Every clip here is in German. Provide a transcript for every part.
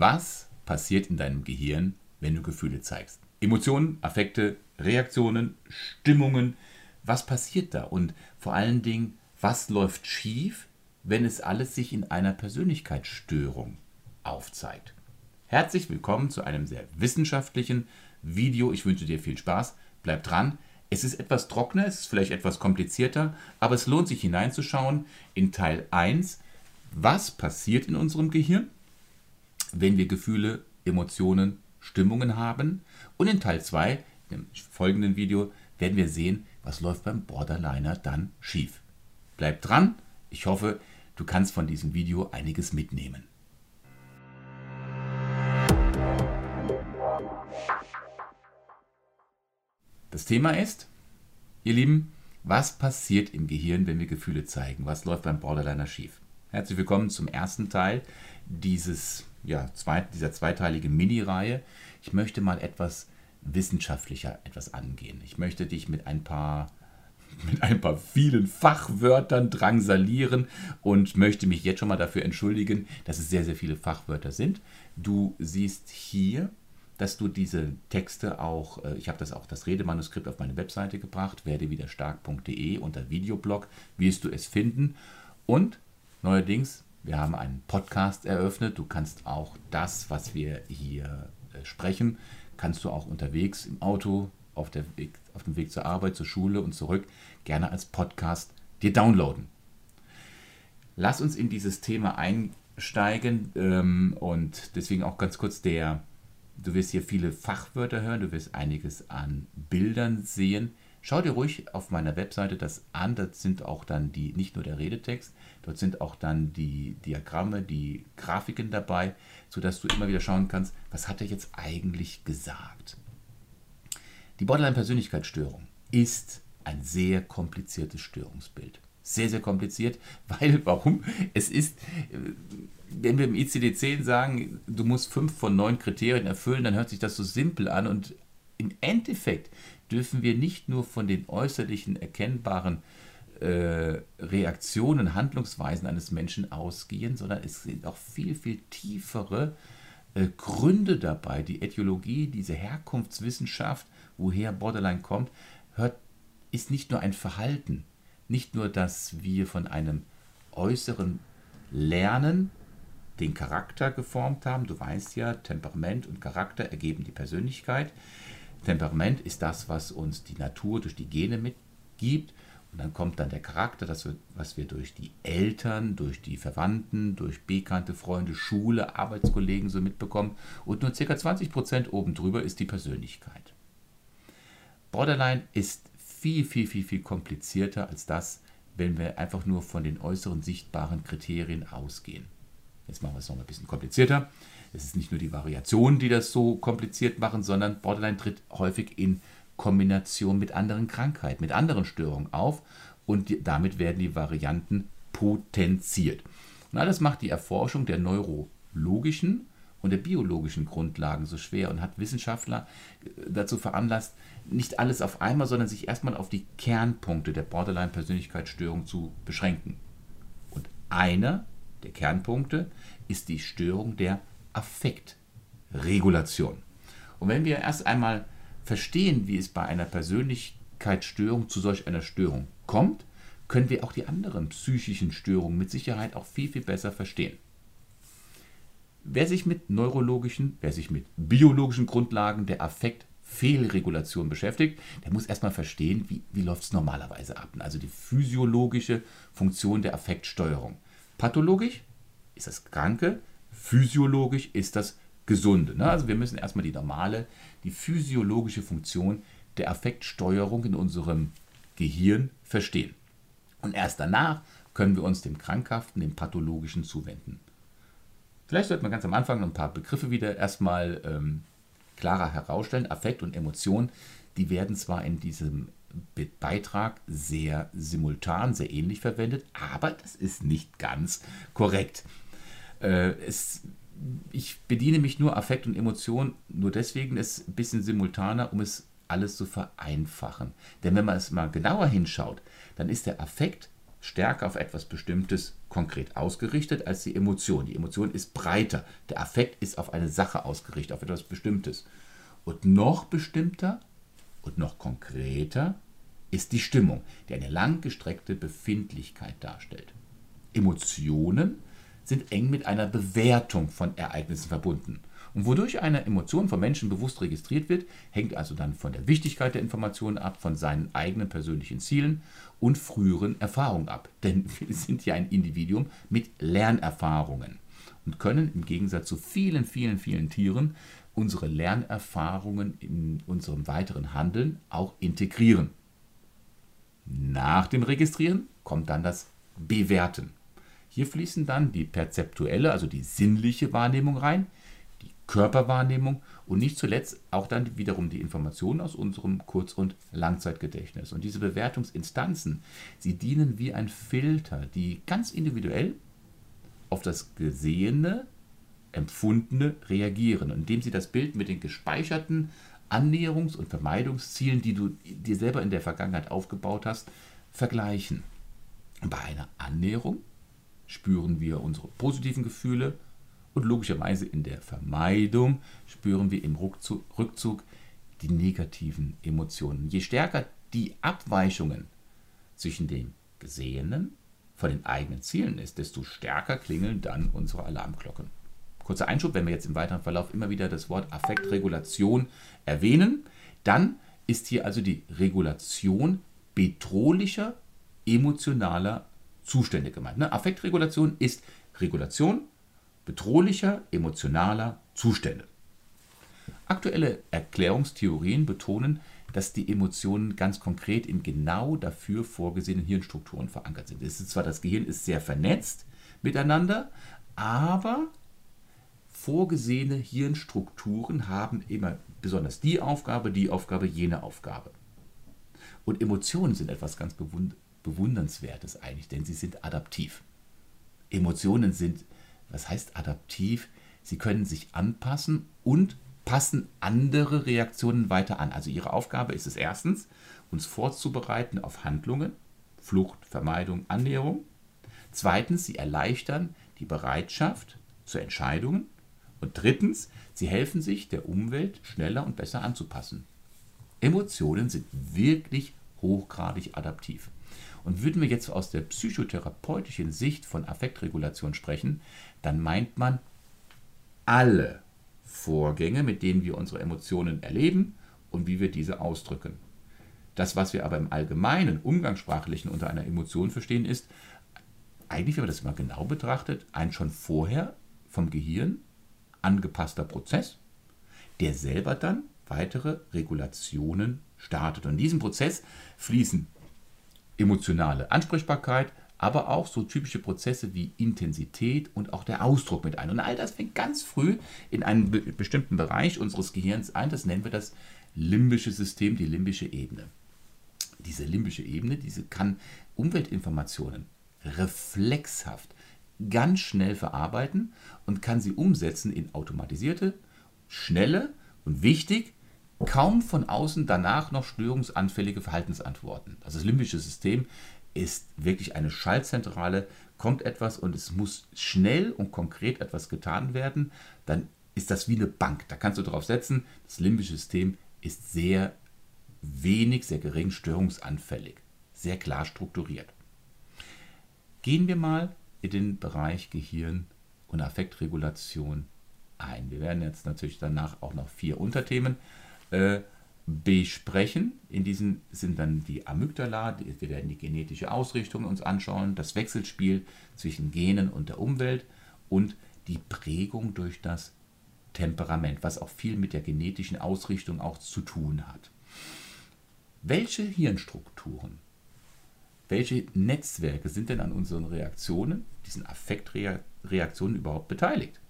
Was passiert in deinem Gehirn, wenn du Gefühle zeigst? Emotionen, Affekte, Reaktionen, Stimmungen. Was passiert da? Und vor allen Dingen, was läuft schief, wenn es alles sich in einer Persönlichkeitsstörung aufzeigt? Herzlich willkommen zu einem sehr wissenschaftlichen Video. Ich wünsche dir viel Spaß. Bleib dran. Es ist etwas trockener, es ist vielleicht etwas komplizierter, aber es lohnt sich hineinzuschauen in Teil 1. Was passiert in unserem Gehirn, wenn wir Gefühle, Emotionen, Stimmungen haben? Und in Teil 2, im folgenden Video, werden wir sehen, was läuft beim Borderliner dann schief. Bleib dran. Ich hoffe, du kannst von diesem Video einiges mitnehmen. Das Thema ist, ihr Lieben, was passiert im Gehirn, wenn wir Gefühle zeigen? Was läuft beim Borderliner schief? Herzlich willkommen zum ersten Teil dieses, ja, zweit, dieser zweiteiligen Mini-Reihe. Ich möchte mal etwas wissenschaftlicher etwas angehen. Ich möchte dich mit ein paar mit ein paar vielen Fachwörtern drangsalieren und möchte mich jetzt schon mal dafür entschuldigen, dass es sehr, sehr viele Fachwörter sind. Du siehst hier, dass du diese Texte auch, äh, ich habe das auch das Redemanuskript auf meine Webseite gebracht, werdewiderstark.de unter Videoblog, wirst du es finden. Und neuerdings, wir haben einen Podcast eröffnet. Du kannst auch das, was wir hier äh, sprechen, kannst du auch unterwegs im Auto, auf, Weg, auf dem Weg zur Arbeit, zur Schule und zurück gerne als Podcast dir downloaden. Lass uns in dieses Thema einsteigen ähm, und deswegen auch ganz kurz der, du wirst hier viele Fachwörter hören, du wirst einiges an Bildern sehen. Schau dir ruhig auf meiner Webseite das an, das sind auch dann die, nicht nur der Redetext, dort sind auch dann die Diagramme, die Grafiken dabei, sodass du immer wieder schauen kannst, was hat er jetzt eigentlich gesagt. Die Borderline-Persönlichkeitsstörung ist ein sehr kompliziertes Störungsbild. Sehr, sehr kompliziert, weil, warum? Es ist, äh, wenn wir im ICD-10 sagen, du musst fünf von neun Kriterien erfüllen, dann hört sich das so simpel an und im Endeffekt dürfen wir nicht nur von den äußerlichen erkennbaren äh, Reaktionen, Handlungsweisen eines Menschen ausgehen, sondern es sind auch viel, viel tiefere äh, Gründe dabei. Die Äthiologie, diese Herkunftswissenschaft, woher Borderline kommt, hört, ist nicht nur ein Verhalten, nicht nur, dass wir von einem äußeren Lernen den Charakter geformt haben. Du weißt ja, Temperament und Charakter ergeben die Persönlichkeit. Temperament ist das, was uns die Natur durch die Gene mitgibt. Und dann kommt dann der Charakter, das, was wir durch die Eltern, durch die Verwandten, durch bekannte Freunde, Schule, Arbeitskollegen so mitbekommen. Und nur ca. 20% oben drüber ist die Persönlichkeit. Borderline ist viel, viel, viel, viel komplizierter als das, wenn wir einfach nur von den äußeren sichtbaren Kriterien ausgehen. Jetzt machen wir es noch ein bisschen komplizierter. Es ist nicht nur die Variationen, die das so kompliziert machen, sondern Borderline tritt häufig in Kombination mit anderen Krankheiten, mit anderen Störungen auf und die, damit werden die Varianten potenziert. Und alles macht die Erforschung der neurologischen und der biologischen Grundlagen so schwer und hat Wissenschaftler äh, dazu veranlasst, nicht alles auf einmal, sondern sich erstmal auf die Kernpunkte der Borderline-Persönlichkeitsstörung zu beschränken. Und einer der Kernpunkte ist die Störung der Affektregulation. Und wenn wir erst einmal verstehen, wie es bei einer Persönlichkeitsstörung zu solch einer Störung kommt, können wir auch die anderen psychischen Störungen mit Sicherheit auch viel, viel besser verstehen. Wer sich mit neurologischen, wer sich mit biologischen Grundlagen der Affektfehlregulation beschäftigt, der muss erstmal verstehen, wie, wie läuft es normalerweise ab. Also die physiologische Funktion der Affektsteuerung. Pathologisch ist das Kranke, physiologisch ist das Gesunde. Ne? Also wir müssen erstmal die normale, die physiologische Funktion der Affektsteuerung in unserem Gehirn verstehen. Und erst danach können wir uns dem Krankhaften, dem Pathologischen zuwenden. Vielleicht sollte man ganz am Anfang ein paar Begriffe wieder erstmal ähm, klarer herausstellen. Affekt und Emotion, die werden zwar in diesem Beitrag sehr simultan, sehr ähnlich verwendet, aber das ist nicht ganz korrekt. Äh, es, ich bediene mich nur Affekt und Emotion, nur deswegen ist ein bisschen simultaner, um es alles zu vereinfachen. Denn wenn man es mal genauer hinschaut, dann ist der Affekt stärker auf etwas Bestimmtes konkret ausgerichtet als die Emotion. Die Emotion ist breiter. Der Affekt ist auf eine Sache ausgerichtet, auf etwas Bestimmtes. Und noch bestimmter und noch konkreter ist die Stimmung, die eine langgestreckte Befindlichkeit darstellt. Emotionen sind eng mit einer Bewertung von Ereignissen verbunden. Und wodurch eine Emotion von Menschen bewusst registriert wird, hängt also dann von der Wichtigkeit der Informationen ab, von seinen eigenen persönlichen Zielen und früheren Erfahrungen ab. Denn wir sind ja ein Individuum mit Lernerfahrungen und können im Gegensatz zu vielen, vielen, vielen Tieren unsere Lernerfahrungen in unserem weiteren Handeln auch integrieren. Nach dem Registrieren kommt dann das Bewerten. Hier fließen dann die perzeptuelle, also die sinnliche Wahrnehmung rein, die Körperwahrnehmung und nicht zuletzt auch dann wiederum die Informationen aus unserem Kurz- und Langzeitgedächtnis. Und diese Bewertungsinstanzen, sie dienen wie ein Filter, die ganz individuell auf das Gesehene, Empfundene reagieren, indem sie das Bild mit den gespeicherten Annäherungs- und Vermeidungszielen, die du dir selber in der Vergangenheit aufgebaut hast, vergleichen. Bei einer Annäherung spüren wir unsere positiven Gefühle und logischerweise in der Vermeidung spüren wir im Rückzug, die negativen Emotionen. Je stärker die Abweichungen zwischen dem Gesehenen von den eigenen Zielen ist, desto stärker klingeln dann unsere Alarmglocken. Kurzer Einschub, wenn wir jetzt im weiteren Verlauf immer wieder das Wort Affektregulation erwähnen, dann ist hier also die Regulation bedrohlicher emotionaler Zustände gemeint. Ne? Affektregulation ist Regulation bedrohlicher emotionaler Zustände. Aktuelle Erklärungstheorien betonen, dass die Emotionen ganz konkret in genau dafür vorgesehenen Hirnstrukturen verankert sind. Es ist zwar das Gehirn ist sehr vernetzt miteinander, aber vorgesehene Hirnstrukturen haben immer besonders die Aufgabe, die Aufgabe, jene Aufgabe. Und Emotionen sind etwas ganz Bewundernswertes eigentlich, denn sie sind adaptiv. Emotionen sind, was heißt adaptiv? Sie können sich anpassen und passen andere Reaktionen weiter an. Also ihre Aufgabe ist es erstens, uns vorzubereiten auf Handlungen, Flucht, Vermeidung, Annäherung. Zweitens, sie erleichtern die Bereitschaft zu Entscheidungen. Und drittens, sie helfen sich der Umwelt schneller und besser anzupassen. Emotionen sind wirklich hochgradig adaptiv. Und würden wir jetzt aus der psychotherapeutischen Sicht von Affektregulation sprechen, dann meint man alle Vorgänge, mit denen wir unsere Emotionen erleben und wie wir diese ausdrücken. Das, was wir aber im allgemeinen Umgangssprachlichen unter einer Emotion verstehen, ist eigentlich, wenn man das mal genau betrachtet, ein schon vorher vom Gehirn angepasster Prozess, der selber dann weitere Regulationen startet. Und in diesem Prozess fließen emotionale Ansprechbarkeit, aber auch so typische Prozesse wie Intensität und auch der Ausdruck mit ein. Und all das fängt ganz früh in einem be bestimmten Bereich unseres Gehirns ein. Das nennen wir das limbische System, die limbische Ebene. Diese limbische Ebene, diese kann Umweltinformationen reflexhaft ganz schnell verarbeiten und kann sie umsetzen in automatisierte, schnelle und wichtig kaum von außen danach noch störungsanfällige Verhaltensantworten. Also das limbische System ist wirklich eine Schaltzentrale, kommt etwas und es muss schnell und konkret etwas getan werden, dann ist das wie eine Bank. Da kannst du drauf setzen, das limbische System ist sehr wenig, sehr gering störungsanfällig, sehr klar strukturiert. Gehen wir mal in den Bereich Gehirn und Affektregulation ein. Wir werden jetzt natürlich danach auch noch vier Unterthemen besprechen. In diesen sind dann die Amygdala, wir werden die genetische Ausrichtung uns anschauen, das Wechselspiel zwischen Genen und der Umwelt und die Prägung durch das Temperament, was auch viel mit der genetischen Ausrichtung auch zu tun hat. Welche Hirnstrukturen, welche Netzwerke sind denn an unseren Reaktionen, diesen Affektreaktionen überhaupt beteiligt?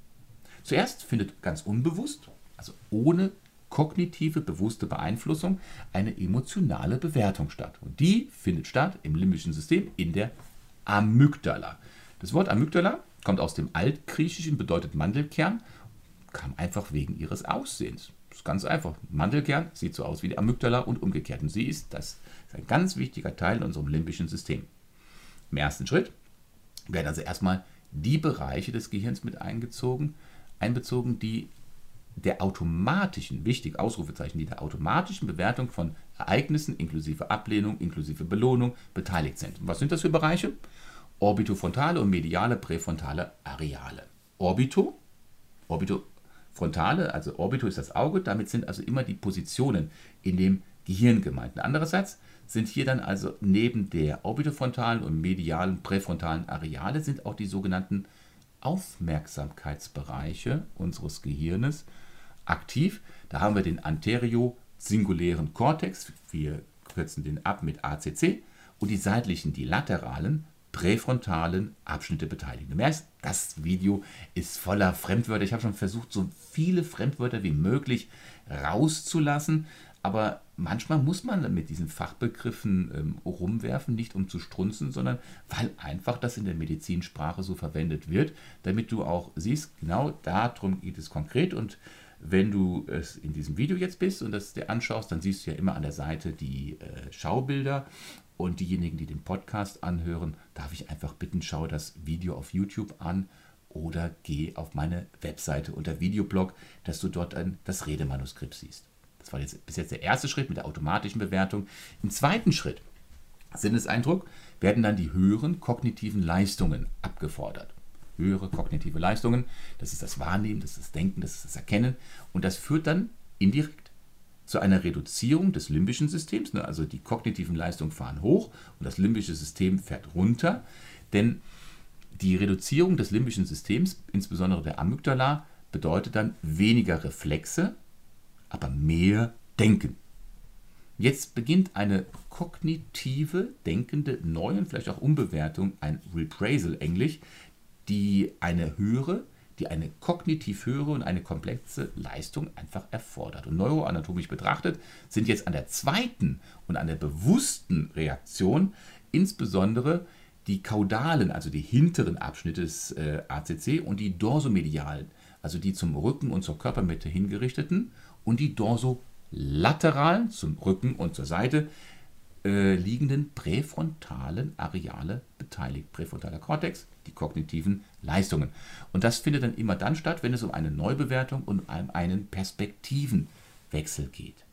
Zuerst findet ganz unbewusst, also ohne kognitive, bewusste Beeinflussung eine emotionale Bewertung statt. Und die findet statt im limbischen System in der Amygdala. Das Wort Amygdala kommt aus dem Altgriechischen, bedeutet Mandelkern, kam einfach wegen ihres Aussehens. Das ist ganz einfach. Mandelkern sieht so aus wie die Amygdala und umgekehrt. Und sie ist, das ist ein ganz wichtiger Teil in unserem limbischen System. Im ersten Schritt werden also erstmal die Bereiche des Gehirns mit eingezogen, einbezogen, die der automatischen, wichtig Ausrufezeichen, die der automatischen Bewertung von Ereignissen inklusive Ablehnung, inklusive Belohnung beteiligt sind. Und was sind das für Bereiche? Orbitofrontale und mediale präfrontale Areale. Orbito, Orbitofrontale, also Orbito ist das Auge, damit sind also immer die Positionen in dem Gehirn gemeint. Andererseits sind hier dann also neben der orbitofrontalen und medialen präfrontalen Areale sind auch die sogenannten Aufmerksamkeitsbereiche unseres Gehirnes aktiv. Da haben wir den anterio-singulären Kortex, wir kürzen den ab mit ACC, und die seitlichen, die lateralen, präfrontalen Abschnitte beteiligen. Du merkst, das Video ist voller Fremdwörter. Ich habe schon versucht, so viele Fremdwörter wie möglich rauszulassen, aber manchmal muss man mit diesen Fachbegriffen ähm, rumwerfen, nicht um zu strunzen, sondern weil einfach das in der Medizinsprache so verwendet wird, damit du auch siehst, genau darum geht es konkret und wenn du es in diesem Video jetzt bist und das dir anschaust, dann siehst du ja immer an der Seite die äh, Schaubilder. Und diejenigen, die den Podcast anhören, darf ich einfach bitten, schau das Video auf YouTube an oder geh auf meine Webseite unter Videoblog, dass du dort ein, das Redemanuskript siehst. Das war jetzt bis jetzt der erste Schritt mit der automatischen Bewertung. Im zweiten Schritt, Sinneseindruck, werden dann die höheren kognitiven Leistungen abgefordert höhere kognitive Leistungen. Das ist das Wahrnehmen, das ist das Denken, das ist das Erkennen. Und das führt dann indirekt zu einer Reduzierung des limbischen Systems. Ne? Also die kognitiven Leistungen fahren hoch und das limbische System fährt runter. Denn die Reduzierung des limbischen Systems, insbesondere der Amygdala, bedeutet dann weniger Reflexe, aber mehr Denken. Jetzt beginnt eine kognitive, denkende, neue und vielleicht auch Umbewertung, ein Repraisal englisch, die eine höhere, die eine kognitiv höhere und eine komplexe Leistung einfach erfordert. Und neuroanatomisch betrachtet sind jetzt an der zweiten und an der bewussten Reaktion insbesondere die kaudalen, also die hinteren Abschnitte des äh, ACC und die dorsomedialen, also die zum Rücken und zur Körpermitte hingerichteten und die dorsolateralen zum Rücken und zur Seite äh, liegenden präfrontalen Areale beteiligt. Präfrontaler Kortex, die kognitiven Leistungen. Und das findet dann immer dann statt, wenn es um eine Neubewertung und um einen Perspektivenwechsel geht.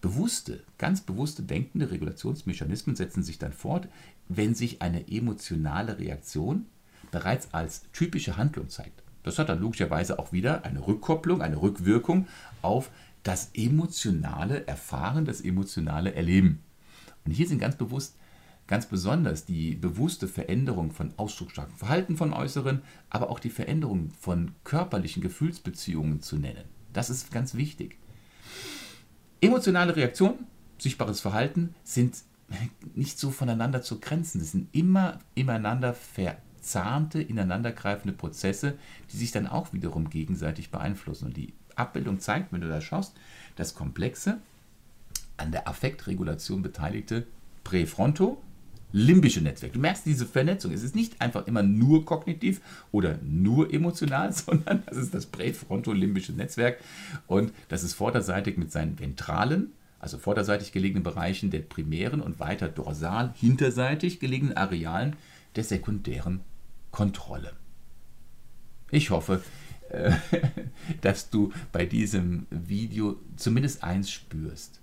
Bewusste, ganz bewusste denkende Regulationsmechanismen setzen sich dann fort, wenn sich eine emotionale Reaktion bereits als typische Handlung zeigt. Das hat dann logischerweise auch wieder eine Rückkopplung, eine Rückwirkung auf das emotionale Erfahren, das emotionale Erleben. Und hier sind ganz bewusst ganz besonders die bewusste Veränderung von ausdrucksstarkem Verhalten von Äußeren, aber auch die Veränderung von körperlichen Gefühlsbeziehungen zu nennen. Das ist ganz wichtig. Emotionale Reaktionen, sichtbares Verhalten sind nicht so voneinander zu grenzen. Das sind immer ineinander verzahnte, ineinandergreifende Prozesse, die sich dann auch wiederum gegenseitig beeinflussen. Und die Abbildung zeigt, wenn du da schaust, das komplexe, an der Affektregulation beteiligte Präfronto limbische Netzwerk. Du merkst diese Vernetzung. Es ist nicht einfach immer nur kognitiv oder nur emotional, sondern das ist das präfrontolimbische Netzwerk und das ist vorderseitig mit seinen ventralen, also vorderseitig gelegenen Bereichen der primären und weiter dorsal hinterseitig gelegenen Arealen der sekundären Kontrolle. Ich hoffe, äh, dass du bei diesem Video zumindest eins spürst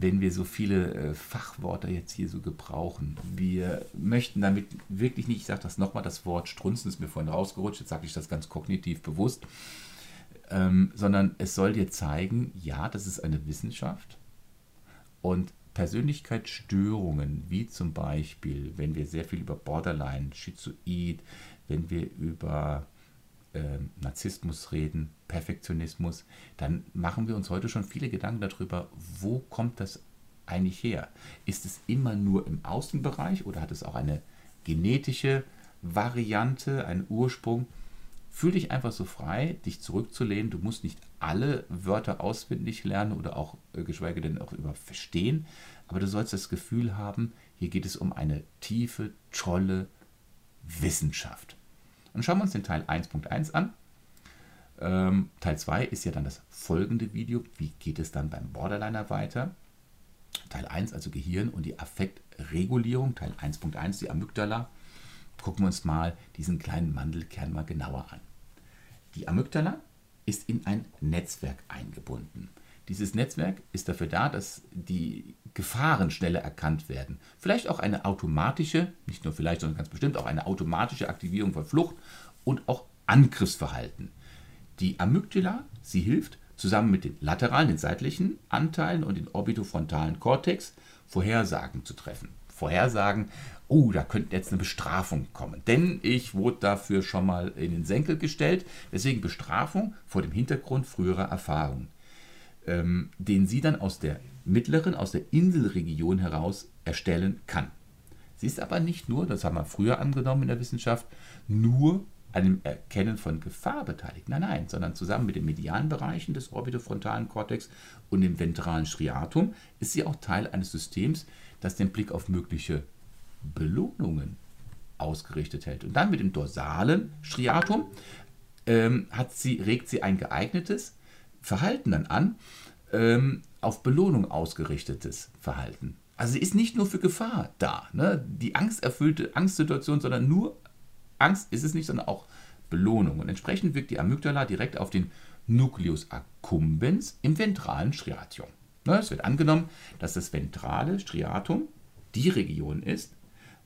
wenn wir so viele äh, Fachworte jetzt hier so gebrauchen. Wir möchten damit wirklich nicht, ich sage das nochmal, das Wort Strunzen ist mir vorhin rausgerutscht, jetzt sage ich das ganz kognitiv bewusst, ähm, sondern es soll dir zeigen, ja, das ist eine Wissenschaft und Persönlichkeitsstörungen, wie zum Beispiel, wenn wir sehr viel über Borderline, Schizoid, wenn wir über äh, Narzissmus reden, Perfektionismus, dann machen wir uns heute schon viele Gedanken darüber, wo kommt das eigentlich her? Ist es immer nur im Außenbereich oder hat es auch eine genetische Variante, einen Ursprung? Fühl dich einfach so frei, dich zurückzulehnen. Du musst nicht alle Wörter auswendig lernen oder auch äh, geschweige denn auch über verstehen, aber du sollst das Gefühl haben, hier geht es um eine tiefe, tolle Wissenschaft. Und schauen wir uns den Teil 1.1 an. Ähm, Teil 2 ist ja dann das folgende Video. Wie geht es dann beim Borderliner weiter? Teil 1, also Gehirn und die Affektregulierung, Teil 1.1, die Amygdala. Gucken wir uns mal diesen kleinen Mandelkern mal genauer an. Die Amygdala ist in ein Netzwerk eingebunden. Dieses Netzwerk ist dafür da, dass die Gefahren schneller erkannt werden. Vielleicht auch eine automatische, nicht nur vielleicht, sondern ganz bestimmt auch eine automatische Aktivierung von Flucht und auch Angriffsverhalten. Die Amygdala, sie hilft zusammen mit den lateralen, den seitlichen Anteilen und den orbitofrontalen Kortex Vorhersagen zu treffen. Vorhersagen, oh, da könnte jetzt eine Bestrafung kommen. Denn ich wurde dafür schon mal in den Senkel gestellt. Deswegen Bestrafung vor dem Hintergrund früherer Erfahrungen, ähm, den sie dann aus der mittleren, aus der Inselregion heraus erstellen kann. Sie ist aber nicht nur, das haben wir früher angenommen in der Wissenschaft, nur einem Erkennen von Gefahr beteiligt. Nein, nein, sondern zusammen mit den medialen Bereichen des orbitofrontalen Kortex und dem ventralen Striatum ist sie auch Teil eines Systems, das den Blick auf mögliche Belohnungen ausgerichtet hält. Und dann mit dem dorsalen Striatum ähm, sie, regt sie ein geeignetes Verhalten dann an, ähm, auf Belohnung ausgerichtetes Verhalten. Also sie ist nicht nur für Gefahr da, ne? die angsterfüllte Angstsituation, sondern nur Angst ist es nicht, sondern auch Belohnung. Und entsprechend wirkt die Amygdala direkt auf den Nucleus accumbens im ventralen Striatum. Ne, es wird angenommen, dass das ventrale Striatum die Region ist,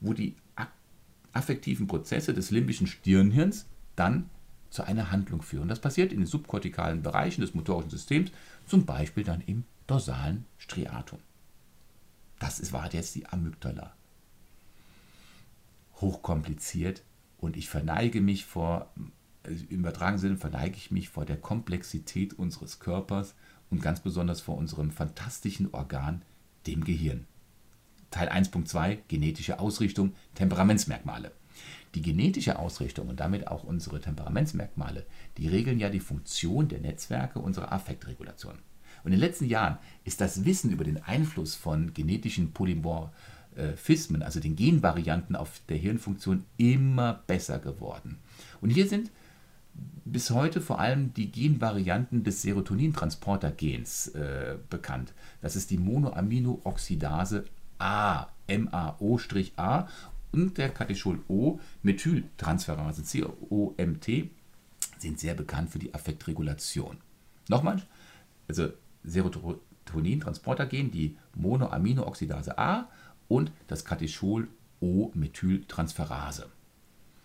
wo die affektiven Prozesse des limbischen Stirnhirns dann zu einer Handlung führen. Das passiert in den subkortikalen Bereichen des motorischen Systems, zum Beispiel dann im dorsalen Striatum. Das ist, war jetzt die Amygdala. Hochkompliziert und ich verneige mich vor, also im übertragenen Sinne verneige ich mich vor der Komplexität unseres Körpers und ganz besonders vor unserem fantastischen Organ, dem Gehirn. Teil 1.2 Genetische Ausrichtung, Temperamentsmerkmale. Die genetische Ausrichtung und damit auch unsere Temperamentsmerkmale, die regeln ja die Funktion der Netzwerke unserer Affektregulation. Und in den letzten Jahren ist das Wissen über den Einfluss von genetischen Polymorphismen, also den Genvarianten auf der Hirnfunktion, immer besser geworden. Und hier sind bis heute vor allem die Genvarianten des Serotonintransporter-Gens äh, bekannt. Das ist die Monoaminooxidase A, MAO-A und der Catechol-O-Methyltransferase, COMT, sind sehr bekannt für die Affektregulation. Nochmal, also Serotonin-Transportergen, die Monoaminooxidase A und das Catechol-O-Methyltransferase.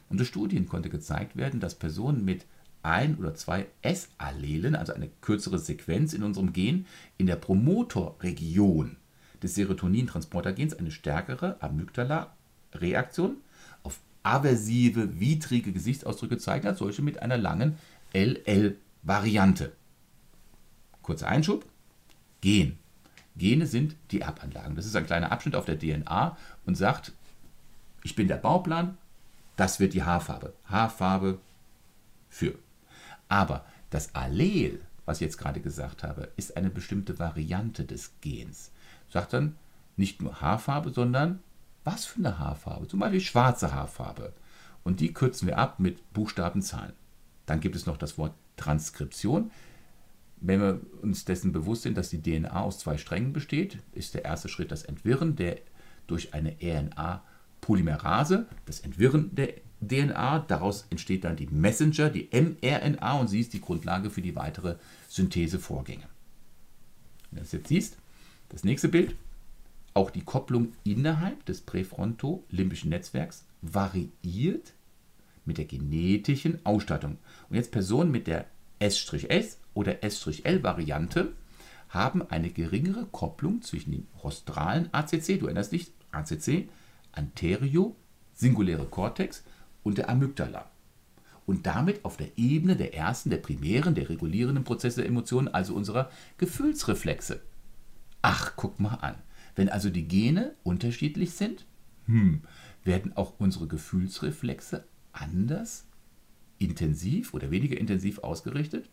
Unter Studien konnte gezeigt werden, dass Personen mit ein oder zwei S-Allelen, also eine kürzere Sequenz in unserem Gen, in der Promotorregion des Serotonin-Transportergens eine stärkere Amygdala-Reaktion auf aversive, widrige Gesichtsausdrücke zeigen als solche mit einer langen LL-Variante. Kurzer Einschub. Gen. Gene sind die Erbanlagen. Das ist ein kleiner Abschnitt auf der DNA und sagt, ich bin der Bauplan, das wird die Haarfarbe. Haarfarbe für. Aber das Allel, was ich jetzt gerade gesagt habe, ist eine bestimmte Variante des Gens. Sagt dann nicht nur Haarfarbe, sondern was für eine Haarfarbe? Zum Beispiel schwarze Haarfarbe. Und die kürzen wir ab mit Buchstabenzahlen. Dann gibt es noch das Wort Transkription. Wenn wir uns dessen bewusst sind, dass die DNA aus zwei Strängen besteht, ist der erste Schritt das Entwirren, der durch eine RNA-Polymerase, das Entwirren der DNA, daraus entsteht dann die Messenger, die mRNA und sie ist die Grundlage für die weitere Synthesevorgänge. Wenn du das jetzt siehst, das nächste Bild, auch die Kopplung innerhalb des präfrontolimbischen Netzwerks variiert mit der genetischen Ausstattung. Und jetzt Personen mit der S-S oder S-L-Variante haben eine geringere Kopplung zwischen dem rostralen ACC, du erinnerst dich, ACC, Anterio, singuläre Kortex und der Amygdala. Und damit auf der Ebene der ersten, der primären, der regulierenden Prozesse der Emotionen, also unserer Gefühlsreflexe. Ach, guck mal an. Wenn also die Gene unterschiedlich sind, hm, werden auch unsere Gefühlsreflexe anders, intensiv oder weniger intensiv ausgerichtet?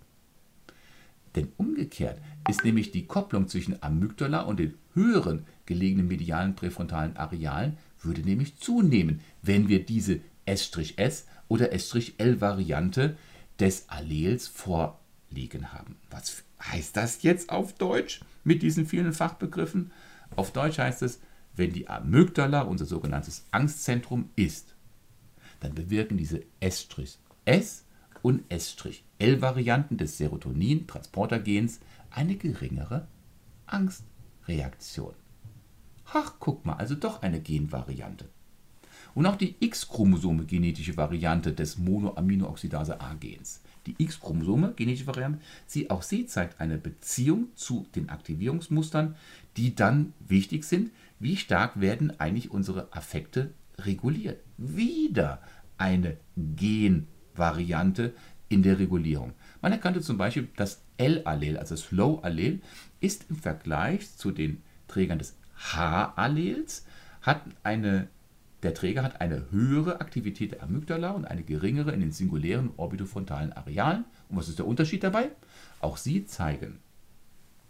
Denn umgekehrt ist nämlich die Kopplung zwischen Amygdala und den höheren gelegenen medialen präfrontalen Arealen würde nämlich zunehmen, wenn wir diese S'-S oder S'-L-Variante des Allels vorliegen haben. Was heißt das jetzt auf Deutsch mit diesen vielen Fachbegriffen? Auf Deutsch heißt es, wenn die Amygdala, unser sogenanntes Angstzentrum, ist, dann bewirken diese S-S und S-L-Varianten des Serotonin-Transportergens eine geringere Angstreaktion. Ach, guck mal, also doch eine Genvariante. Und auch die X-Chromosome genetische Variante des Monoaminooxidase A-Gens. Die X-Chromosome genetische Variante, sie, auch sie zeigt eine Beziehung zu den Aktivierungsmustern, die dann wichtig sind. Wie stark werden eigentlich unsere Affekte reguliert? Wieder eine Genvariante in der Regulierung. Man erkannte zum Beispiel, das L-Allel, also das Slow-Allel, ist im Vergleich zu den Trägern des H-Allels, hat eine, der Träger hat eine höhere Aktivität der Amygdala und eine geringere in den singulären orbitofrontalen Arealen. Und was ist der Unterschied dabei? Auch sie zeigen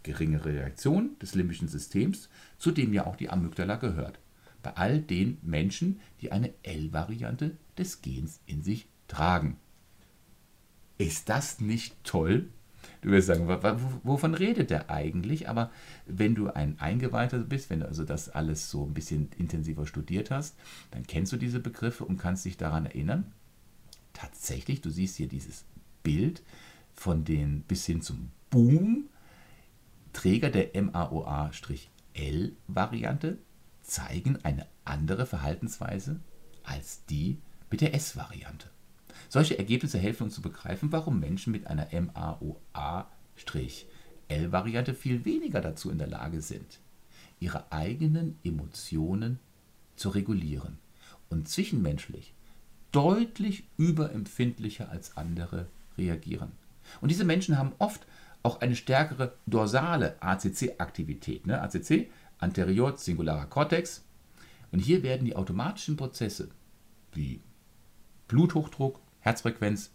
geringere Reaktion des limbischen Systems, zu dem ja auch die Amygdala gehört. Bei all den Menschen, die eine L-Variante des Gens in sich tragen. Ist das nicht toll? Du wirst sagen, wovon redet der eigentlich? Aber wenn du ein Eingeweihter bist, wenn du also das alles so ein bisschen intensiver studiert hast, dann kennst du diese Begriffe und kannst dich daran erinnern. Tatsächlich, du siehst hier dieses Bild von den bis hin zum Boom. Träger der MAOA-L-Variante zeigen eine andere Verhaltensweise als die mit der S-Variante. Solche Ergebnisse helfen uns zu begreifen, warum Menschen mit einer MAOA-L-Variante viel weniger dazu in der Lage sind, ihre eigenen Emotionen zu regulieren und zwischenmenschlich deutlich überempfindlicher als andere reagieren. Und diese Menschen haben oft auch eine stärkere dorsale ACC-Aktivität. Ne? ACC, anterior zingularer Cortex. Und hier werden die automatischen Prozesse wie Bluthochdruck, Herzfrequenz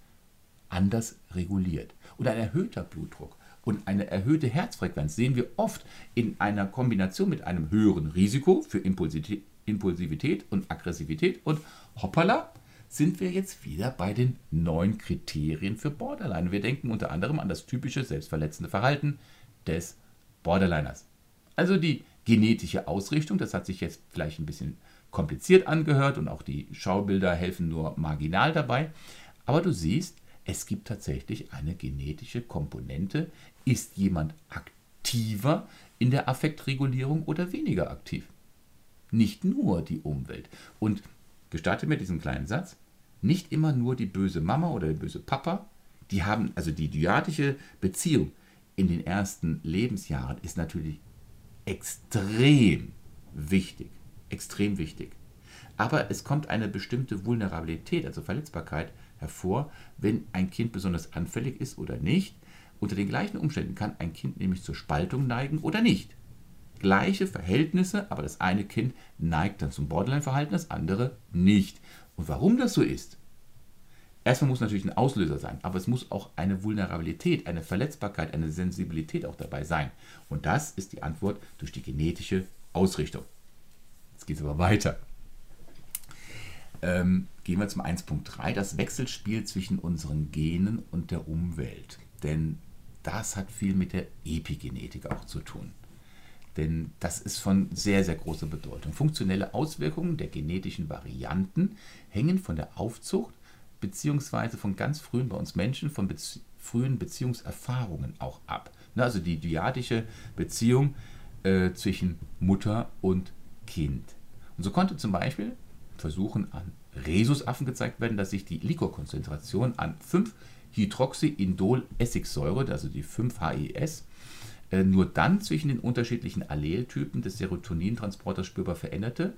anders reguliert. Und ein erhöhter Blutdruck und eine erhöhte Herzfrequenz sehen wir oft in einer Kombination mit einem höheren Risiko für Impulsivität und Aggressivität. Und hoppala, sind wir jetzt wieder bei den neuen Kriterien für Borderline. Wir denken unter anderem an das typische selbstverletzende Verhalten des Borderliners. Also die genetische Ausrichtung, das hat sich jetzt vielleicht ein bisschen kompliziert angehört und auch die Schaubilder helfen nur marginal dabei. Aber du siehst, es gibt tatsächlich eine genetische Komponente. Ist jemand aktiver in der Affektregulierung oder weniger aktiv? Nicht nur die Umwelt. Und gestatte mir diesen kleinen Satz, nicht immer nur die böse Mama oder der böse Papa, die haben, also die dyadische Beziehung in den ersten Lebensjahren ist natürlich extrem wichtig extrem wichtig. Aber es kommt eine bestimmte Vulnerabilität, also Verletzbarkeit, hervor, wenn ein Kind besonders anfällig ist oder nicht. Unter den gleichen Umständen kann ein Kind nämlich zur Spaltung neigen oder nicht. Gleiche Verhältnisse, aber das eine Kind neigt dann zum Borderline-Verhalten, das andere nicht. Und warum das so ist? Erstmal muss natürlich ein Auslöser sein, aber es muss auch eine Vulnerabilität, eine Verletzbarkeit, eine Sensibilität auch dabei sein. Und das ist die Antwort durch die genetische Ausrichtung. Geht es aber weiter. Ähm, gehen wir zum 1.3, das Wechselspiel zwischen unseren Genen und der Umwelt. Denn das hat viel mit der Epigenetik auch zu tun. Denn das ist von sehr, sehr großer Bedeutung. Funktionelle Auswirkungen der genetischen Varianten hängen von der Aufzucht beziehungsweise von ganz frühen bei uns Menschen, von Bezie frühen Beziehungserfahrungen auch ab. Also die dyadische Beziehung äh, zwischen Mutter und Kind. Und so konnte zum Beispiel Versuchen an Rhesusaffen gezeigt werden, dass sich die Liquorkonzentration an 5-Hydroxyindol-Essigsäure, also die 5-HES, äh, nur dann zwischen den unterschiedlichen Alleltypen des Serotonintransporters spürbar veränderte,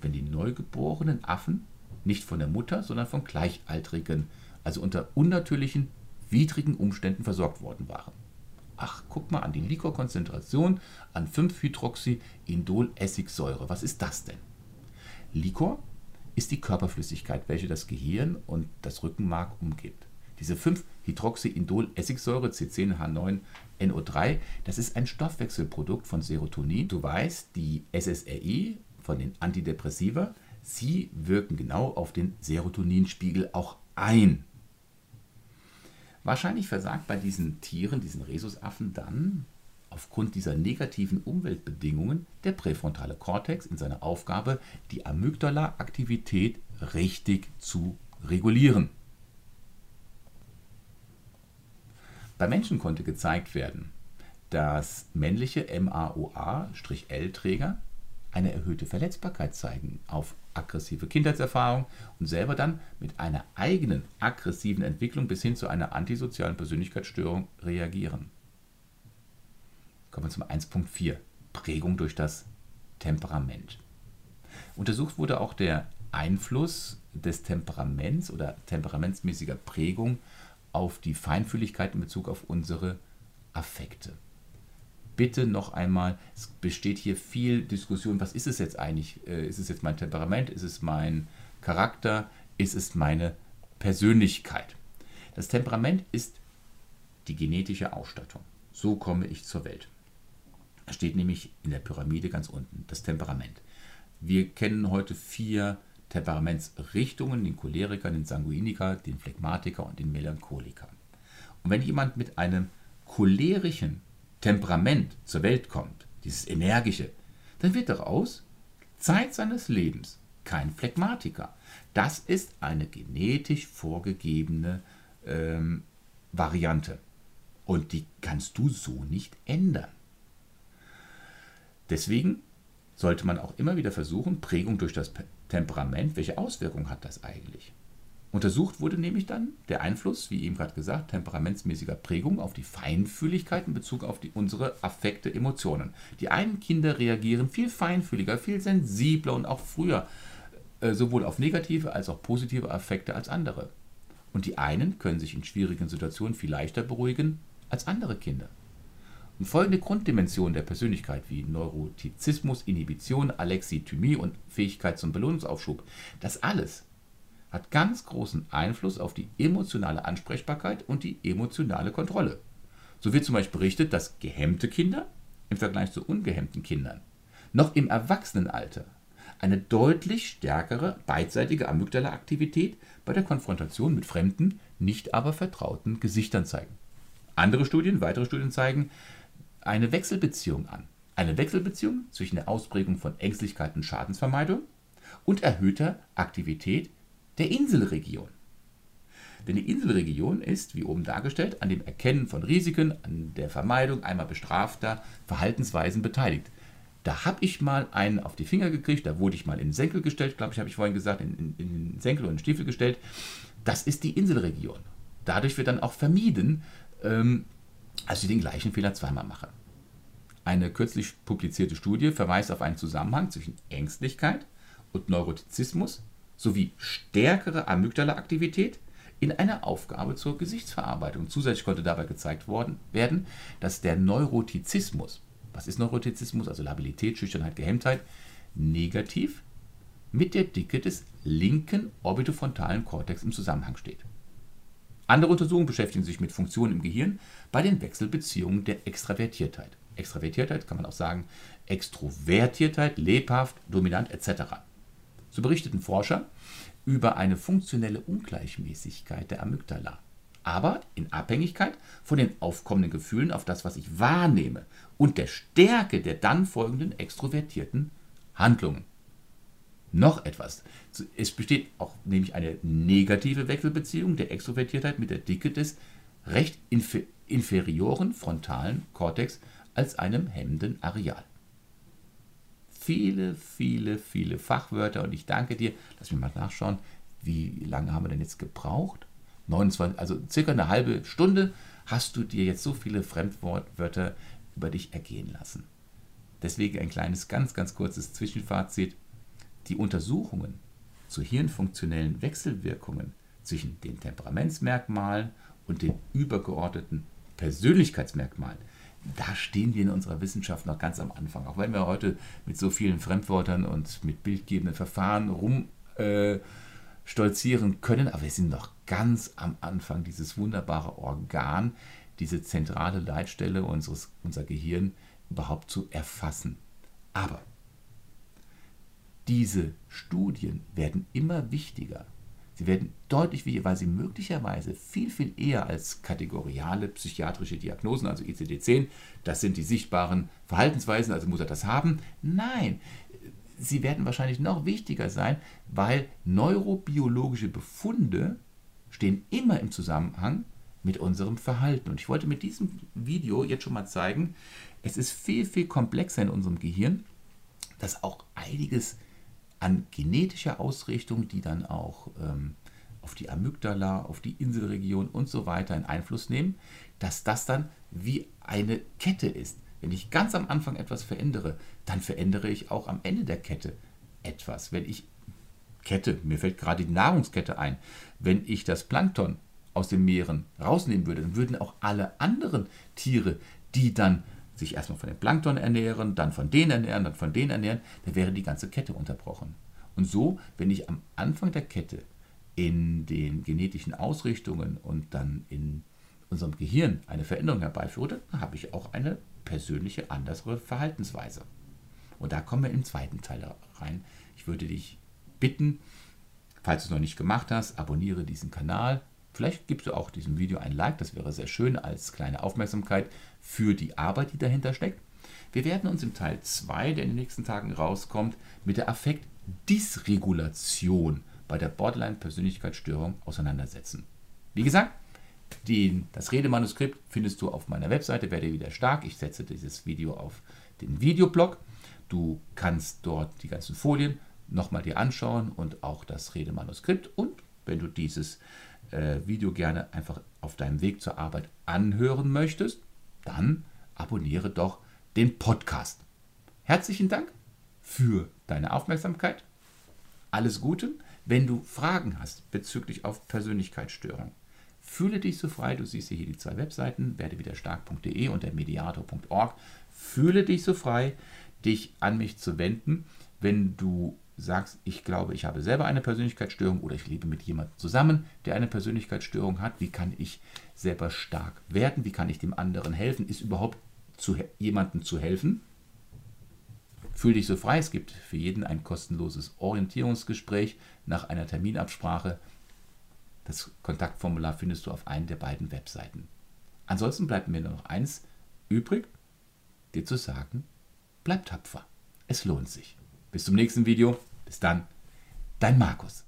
wenn die neugeborenen Affen nicht von der Mutter, sondern von Gleichaltrigen, also unter unnatürlichen, widrigen Umständen versorgt worden waren. Ach, guck mal an die Liquorkonzentration an 5-Hydroxyindol-Essigsäure. Was ist das denn? Liquor ist die Körperflüssigkeit, welche das Gehirn und das Rückenmark umgibt. Diese 5-Hydroxyindol-Essigsäure C10H9NO3, das ist ein Stoffwechselprodukt von Serotonin. Du weißt, die SSRI von den Antidepressiva, sie wirken genau auf den Serotoninspiegel auch ein. Wahrscheinlich versagt bei diesen Tieren, diesen Rhesusaffen, dann aufgrund dieser negativen Umweltbedingungen der präfrontale Kortex in seiner Aufgabe, die Amygdala-Aktivität richtig zu regulieren. Bei Menschen konnte gezeigt werden, dass männliche MAOA-L-Träger eine erhöhte Verletzbarkeit zeigen auf aggressive Kindheitserfahrung und selber dann mit einer eigenen aggressiven Entwicklung bis hin zu einer antisozialen Persönlichkeitsstörung reagieren. Kommen wir zum 1.4. Prägung durch das Temperament. Untersucht wurde auch der Einfluss des Temperaments oder temperamentsmäßiger Prägung auf die Feinfühligkeit in Bezug auf unsere Affekte bitte noch einmal, es besteht hier viel Diskussion, was ist es jetzt eigentlich? Äh, ist es jetzt mein Temperament? Ist es mein Charakter? Ist es meine Persönlichkeit? Das Temperament ist die genetische Ausstattung. So komme ich zur Welt. Steht nämlich in der Pyramide ganz unten, das Temperament. Wir kennen heute vier Temperamentsrichtungen, den Choleriker, den Sanguiniker, den Phlegmatiker und den Melancholiker. Und wenn jemand mit einem cholerischen Temperament zur Welt kommt, dieses energische, dann wird daraus Zeit seines Lebens kein Phlegmatiker. Das ist eine genetisch vorgegebene ähm, Variante. Und die kannst du so nicht ändern. Deswegen sollte man auch immer wieder versuchen, Prägung durch das Temperament, welche Auswirkungen hat das eigentlich? Untersucht wurde nämlich dann der Einfluss, wie eben gerade gesagt, temperamentsmäßiger Prägung auf die Feinfühligkeit in Bezug auf die, unsere Affekte, Emotionen. Die einen Kinder reagieren viel feinfühliger, viel sensibler und auch früher äh, sowohl auf negative als auch positive Affekte als andere. Und die einen können sich in schwierigen Situationen viel leichter beruhigen als andere Kinder. Und folgende Grunddimensionen der Persönlichkeit wie Neurotizismus, Inhibition, Alexithymie und Fähigkeit zum Belohnungsaufschub, das alles hat ganz großen Einfluss auf die emotionale Ansprechbarkeit und die emotionale Kontrolle. So wird zum Beispiel berichtet, dass gehemmte Kinder im Vergleich zu ungehemmten Kindern noch im Erwachsenenalter eine deutlich stärkere beidseitige Amygdala-Aktivität bei der Konfrontation mit fremden, nicht aber vertrauten Gesichtern zeigen. Andere Studien, weitere Studien zeigen eine Wechselbeziehung an. Eine Wechselbeziehung zwischen der Ausprägung von Ängstlichkeit und Schadensvermeidung und erhöhter Aktivität der Inselregion. Denn die Inselregion ist, wie oben dargestellt, an dem Erkennen von Risiken, an der Vermeidung einmal bestrafter Verhaltensweisen beteiligt. Da habe ich mal einen auf die Finger gekriegt, da wurde ich mal in den Senkel gestellt, glaube ich, habe ich vorhin gesagt, in, in, in den Senkel und den Stiefel gestellt. Das ist die Inselregion. Dadurch wird dann auch vermieden, ähm, ich den gleichen Fehler zweimal mache. Eine kürzlich publizierte Studie verweist auf einen Zusammenhang zwischen Ängstlichkeit und Neurotizismus sowie stärkere Amygdala-Aktivität in einer Aufgabe zur Gesichtsverarbeitung. Zusätzlich konnte dabei gezeigt worden, werden, dass der Neurotizismus, was ist Neurotizismus, also Labilität, Schüchternheit, Gehemmtheit, negativ mit der Dicke des linken orbitofrontalen Kortex im Zusammenhang steht. Andere Untersuchungen beschäftigen sich mit Funktionen im Gehirn bei den Wechselbeziehungen der Extravertiertheit. Extravertiertheit kann man auch sagen Extrovertiertheit, lebhaft, dominant etc. So berichteten Forscher über eine funktionelle Ungleichmäßigkeit der Amygdala, aber in Abhängigkeit von den aufkommenden Gefühlen auf das, was ich wahrnehme und der Stärke der dann folgenden extrovertierten Handlungen. Noch etwas. Es besteht auch nämlich eine negative Wechselbeziehung der Extrovertiertheit mit der Dicke des recht inferioren frontalen Kortex als einem hemmenden Areal viele, viele, viele Fachwörter und ich danke dir. Lass mich mal nachschauen, wie lange haben wir denn jetzt gebraucht? 29, also circa eine halbe Stunde hast du dir jetzt so viele Fremdwörter über dich ergehen lassen. Deswegen ein kleines, ganz, ganz kurzes Zwischenfazit. Die Untersuchungen zu hirnfunktionellen Wechselwirkungen zwischen den Temperamentsmerkmalen und den übergeordneten Persönlichkeitsmerkmalen da stehen wir in unserer Wissenschaft noch ganz am Anfang. Auch wenn wir heute mit so vielen Fremdwörtern und mit bildgebenden Verfahren rumstolzieren äh, können, aber wir sind noch ganz am Anfang, dieses wunderbare Organ, diese zentrale Leitstelle unseres unser Gehirn überhaupt zu erfassen. Aber diese Studien werden immer wichtiger, Sie werden deutlich wie, weil sie möglicherweise viel, viel eher als kategoriale psychiatrische Diagnosen, also ICD-10, das sind die sichtbaren Verhaltensweisen, also muss er das haben. Nein, sie werden wahrscheinlich noch wichtiger sein, weil neurobiologische Befunde stehen immer im Zusammenhang mit unserem Verhalten. Und ich wollte mit diesem Video jetzt schon mal zeigen, es ist viel, viel komplexer in unserem Gehirn, dass auch einiges an genetischer Ausrichtung, die dann auch ähm, auf die Amygdala, auf die Inselregion und so weiter einen Einfluss nehmen, dass das dann wie eine Kette ist. Wenn ich ganz am Anfang etwas verändere, dann verändere ich auch am Ende der Kette etwas. Wenn ich Kette, mir fällt gerade die Nahrungskette ein, wenn ich das Plankton aus den Meeren rausnehmen würde, dann würden auch alle anderen Tiere, die dann sich erstmal von dem Plankton ernähren, dann von denen ernähren, dann von denen ernähren, dann wäre die ganze Kette unterbrochen. Und so, wenn ich am Anfang der Kette in den genetischen Ausrichtungen und dann in unserem Gehirn eine Veränderung herbeiführe, dann habe ich auch eine persönliche andere Verhaltensweise. Und da kommen wir im zweiten Teil rein. Ich würde dich bitten, falls du es noch nicht gemacht hast, abonniere diesen Kanal. Vielleicht gibst du auch diesem Video ein Like, das wäre sehr schön als kleine Aufmerksamkeit für die Arbeit, die dahinter steckt. Wir werden uns im Teil 2, der in den nächsten Tagen rauskommt, mit der Affektdysregulation bei der Borderline-Persönlichkeitsstörung auseinandersetzen. Wie gesagt, den, das Redemanuskript findest du auf meiner Webseite, werde wieder stark. Ich setze dieses Video auf den Videoblog. Du kannst dort die ganzen Folien nochmal dir anschauen und auch das Redemanuskript. Und wenn du dieses äh, Video gerne einfach auf deinem Weg zur Arbeit anhören möchtest, dann abonniere doch den Podcast. Herzlichen Dank für deine Aufmerksamkeit. Alles Gute. Wenn du Fragen hast bezüglich auf Persönlichkeitsstörung, fühle dich so frei. Du siehst hier die zwei Webseiten, werdewiderstark.de und der mediator.org. Fühle dich so frei, dich an mich zu wenden, wenn du sagst, ich glaube, ich habe selber eine Persönlichkeitsstörung oder ich lebe mit jemandem zusammen, der eine Persönlichkeitsstörung hat, wie kann ich selber stark werden, wie kann ich dem anderen helfen, ist überhaupt zu jemandem zu helfen? Fühl dich so frei, es gibt für jeden ein kostenloses Orientierungsgespräch nach einer Terminabsprache. Das Kontaktformular findest du auf einer der beiden Webseiten. Ansonsten bleibt mir nur noch eins übrig, dir zu sagen, bleib tapfer. Es lohnt sich. Bis zum nächsten Video. Bis dann, dein Markus.